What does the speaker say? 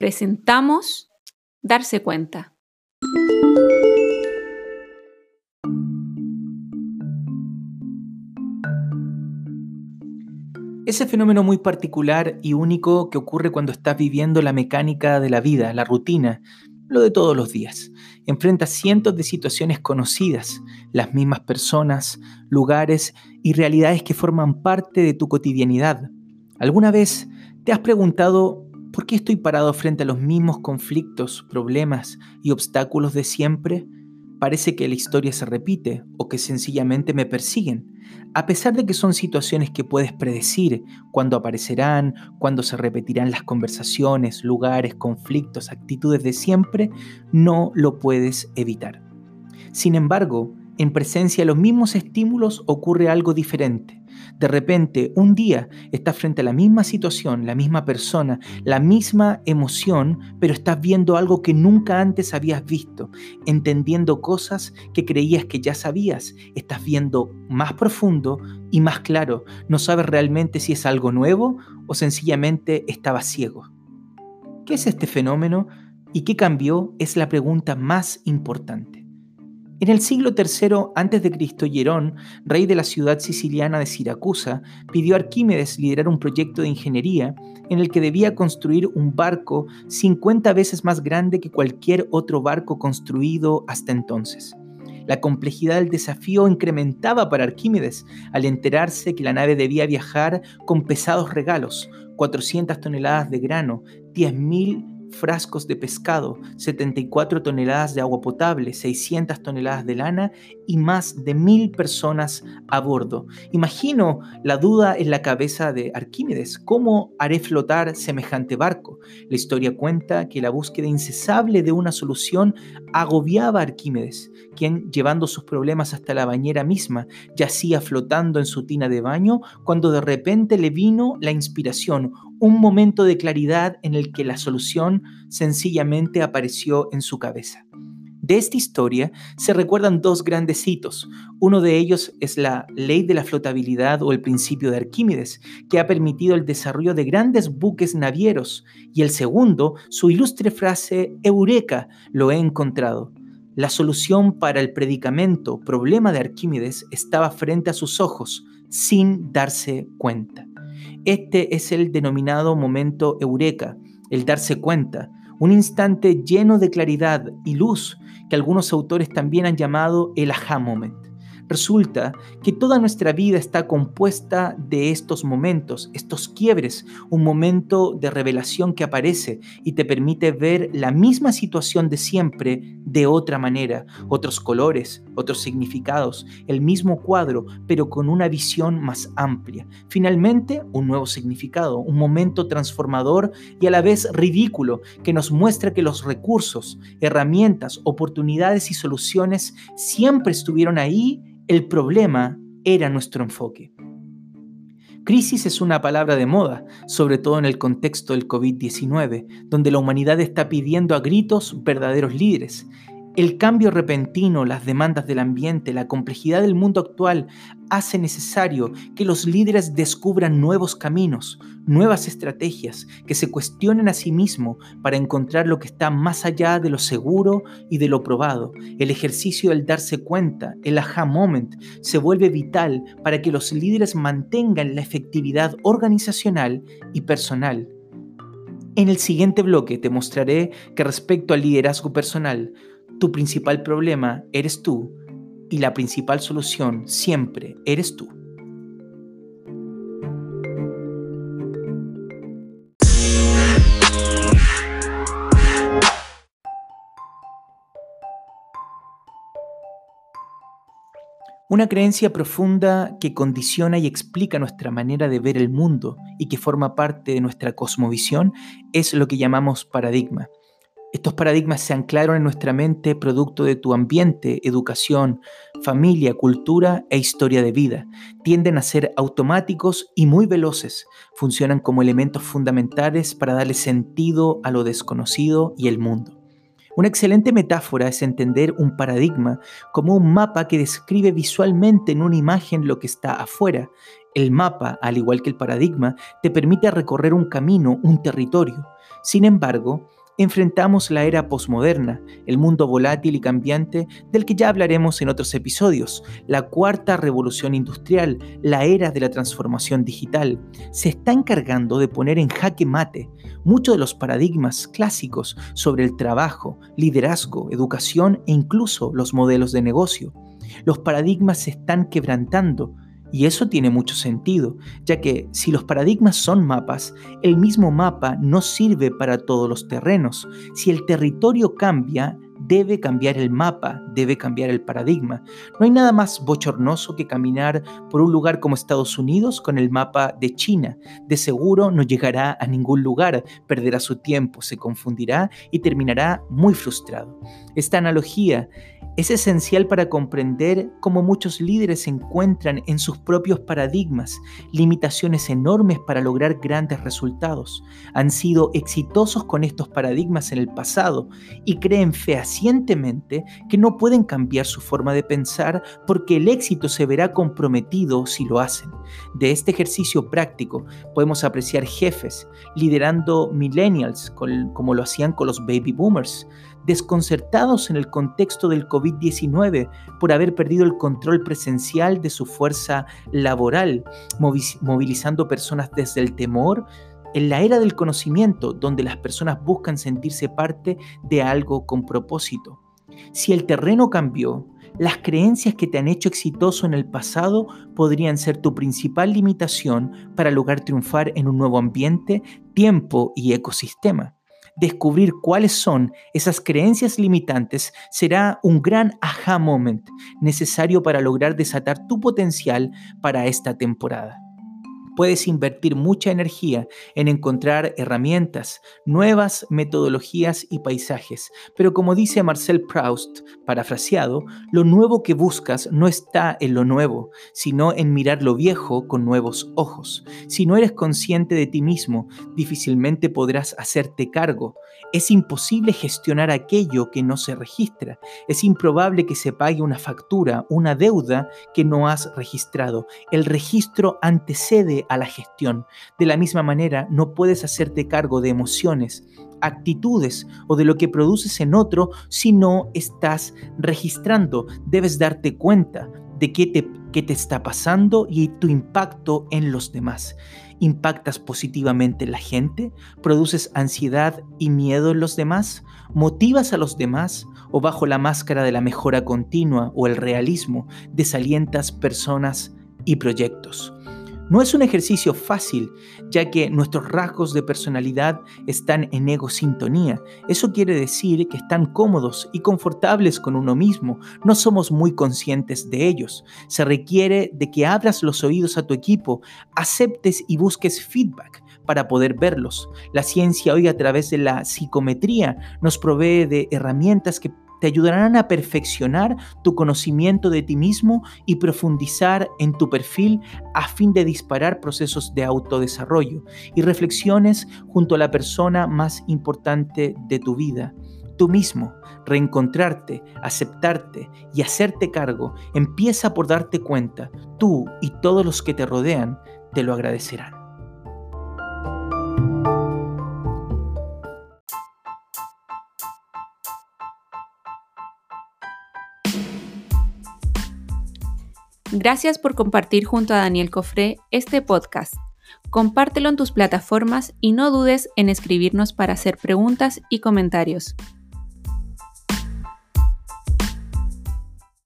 presentamos Darse cuenta. Ese fenómeno muy particular y único que ocurre cuando estás viviendo la mecánica de la vida, la rutina, lo de todos los días. Enfrentas cientos de situaciones conocidas, las mismas personas, lugares y realidades que forman parte de tu cotidianidad. ¿Alguna vez te has preguntado ¿Por qué estoy parado frente a los mismos conflictos, problemas y obstáculos de siempre? Parece que la historia se repite o que sencillamente me persiguen, a pesar de que son situaciones que puedes predecir cuándo aparecerán, cuándo se repetirán las conversaciones, lugares, conflictos, actitudes de siempre, no lo puedes evitar. Sin embargo, en presencia de los mismos estímulos ocurre algo diferente. De repente, un día estás frente a la misma situación, la misma persona, la misma emoción, pero estás viendo algo que nunca antes habías visto, entendiendo cosas que creías que ya sabías, estás viendo más profundo y más claro, no sabes realmente si es algo nuevo o sencillamente estabas ciego. ¿Qué es este fenómeno y qué cambió? Es la pregunta más importante. En el siglo III a.C., Hierón, rey de la ciudad siciliana de Siracusa, pidió a Arquímedes liderar un proyecto de ingeniería en el que debía construir un barco 50 veces más grande que cualquier otro barco construido hasta entonces. La complejidad del desafío incrementaba para Arquímedes al enterarse que la nave debía viajar con pesados regalos, 400 toneladas de grano, 10.000 frascos de pescado, 74 toneladas de agua potable, 600 toneladas de lana y más de mil personas a bordo. Imagino la duda en la cabeza de Arquímedes, ¿cómo haré flotar semejante barco? La historia cuenta que la búsqueda incesable de una solución agobiaba a Arquímedes, quien, llevando sus problemas hasta la bañera misma, yacía flotando en su tina de baño, cuando de repente le vino la inspiración, un momento de claridad en el que la solución sencillamente apareció en su cabeza. De esta historia se recuerdan dos grandes hitos. Uno de ellos es la ley de la flotabilidad o el principio de Arquímedes, que ha permitido el desarrollo de grandes buques navieros. Y el segundo, su ilustre frase, Eureka, lo he encontrado. La solución para el predicamento, problema de Arquímedes, estaba frente a sus ojos, sin darse cuenta. Este es el denominado momento eureka, el darse cuenta, un instante lleno de claridad y luz que algunos autores también han llamado el aha moment. Resulta que toda nuestra vida está compuesta de estos momentos, estos quiebres, un momento de revelación que aparece y te permite ver la misma situación de siempre de otra manera, otros colores, otros significados, el mismo cuadro, pero con una visión más amplia. Finalmente, un nuevo significado, un momento transformador y a la vez ridículo que nos muestra que los recursos, herramientas, oportunidades y soluciones siempre estuvieron ahí el problema era nuestro enfoque. Crisis es una palabra de moda, sobre todo en el contexto del COVID-19, donde la humanidad está pidiendo a gritos verdaderos líderes. El cambio repentino, las demandas del ambiente, la complejidad del mundo actual hace necesario que los líderes descubran nuevos caminos, nuevas estrategias, que se cuestionen a sí mismos para encontrar lo que está más allá de lo seguro y de lo probado. El ejercicio del darse cuenta, el aha moment, se vuelve vital para que los líderes mantengan la efectividad organizacional y personal. En el siguiente bloque te mostraré que respecto al liderazgo personal, tu principal problema eres tú y la principal solución siempre eres tú. Una creencia profunda que condiciona y explica nuestra manera de ver el mundo y que forma parte de nuestra cosmovisión es lo que llamamos paradigma. Estos paradigmas se anclaron en nuestra mente producto de tu ambiente, educación, familia, cultura e historia de vida. Tienden a ser automáticos y muy veloces. Funcionan como elementos fundamentales para darle sentido a lo desconocido y el mundo. Una excelente metáfora es entender un paradigma como un mapa que describe visualmente en una imagen lo que está afuera. El mapa, al igual que el paradigma, te permite recorrer un camino, un territorio. Sin embargo, enfrentamos la era posmoderna, el mundo volátil y cambiante del que ya hablaremos en otros episodios, la cuarta revolución industrial, la era de la transformación digital. Se está encargando de poner en jaque mate muchos de los paradigmas clásicos sobre el trabajo, liderazgo, educación e incluso los modelos de negocio. Los paradigmas se están quebrantando y eso tiene mucho sentido, ya que si los paradigmas son mapas, el mismo mapa no sirve para todos los terrenos. Si el territorio cambia, debe cambiar el mapa, debe cambiar el paradigma. No hay nada más bochornoso que caminar por un lugar como Estados Unidos con el mapa de China. De seguro no llegará a ningún lugar, perderá su tiempo, se confundirá y terminará muy frustrado. Esta analogía es esencial para comprender cómo muchos líderes se encuentran en sus propios paradigmas, limitaciones enormes para lograr grandes resultados. Han sido exitosos con estos paradigmas en el pasado y creen fehacientemente que no pueden cambiar su forma de pensar porque el éxito se verá comprometido si lo hacen. De este ejercicio práctico podemos apreciar jefes liderando millennials como lo hacían con los baby boomers desconcertados en el contexto del COVID-19 por haber perdido el control presencial de su fuerza laboral, movilizando personas desde el temor en la era del conocimiento, donde las personas buscan sentirse parte de algo con propósito. Si el terreno cambió, las creencias que te han hecho exitoso en el pasado podrían ser tu principal limitación para lograr triunfar en un nuevo ambiente, tiempo y ecosistema descubrir cuáles son esas creencias limitantes será un gran aha moment necesario para lograr desatar tu potencial para esta temporada puedes invertir mucha energía en encontrar herramientas, nuevas metodologías y paisajes. Pero como dice Marcel Proust, parafraseado, lo nuevo que buscas no está en lo nuevo, sino en mirar lo viejo con nuevos ojos. Si no eres consciente de ti mismo, difícilmente podrás hacerte cargo. Es imposible gestionar aquello que no se registra. Es improbable que se pague una factura, una deuda que no has registrado. El registro antecede a la gestión. De la misma manera, no puedes hacerte cargo de emociones, actitudes o de lo que produces en otro si no estás registrando. Debes darte cuenta de qué te, qué te está pasando y tu impacto en los demás. ¿Impactas positivamente en la gente? ¿Produces ansiedad y miedo en los demás? ¿Motivas a los demás? ¿O bajo la máscara de la mejora continua o el realismo desalientas personas y proyectos? No es un ejercicio fácil, ya que nuestros rasgos de personalidad están en ego sintonía. Eso quiere decir que están cómodos y confortables con uno mismo. No somos muy conscientes de ellos. Se requiere de que abras los oídos a tu equipo, aceptes y busques feedback para poder verlos. La ciencia hoy a través de la psicometría nos provee de herramientas que te ayudarán a perfeccionar tu conocimiento de ti mismo y profundizar en tu perfil a fin de disparar procesos de autodesarrollo y reflexiones junto a la persona más importante de tu vida, tú mismo. Reencontrarte, aceptarte y hacerte cargo empieza por darte cuenta, tú y todos los que te rodean te lo agradecerán. Gracias por compartir junto a Daniel Cofré este podcast. Compártelo en tus plataformas y no dudes en escribirnos para hacer preguntas y comentarios.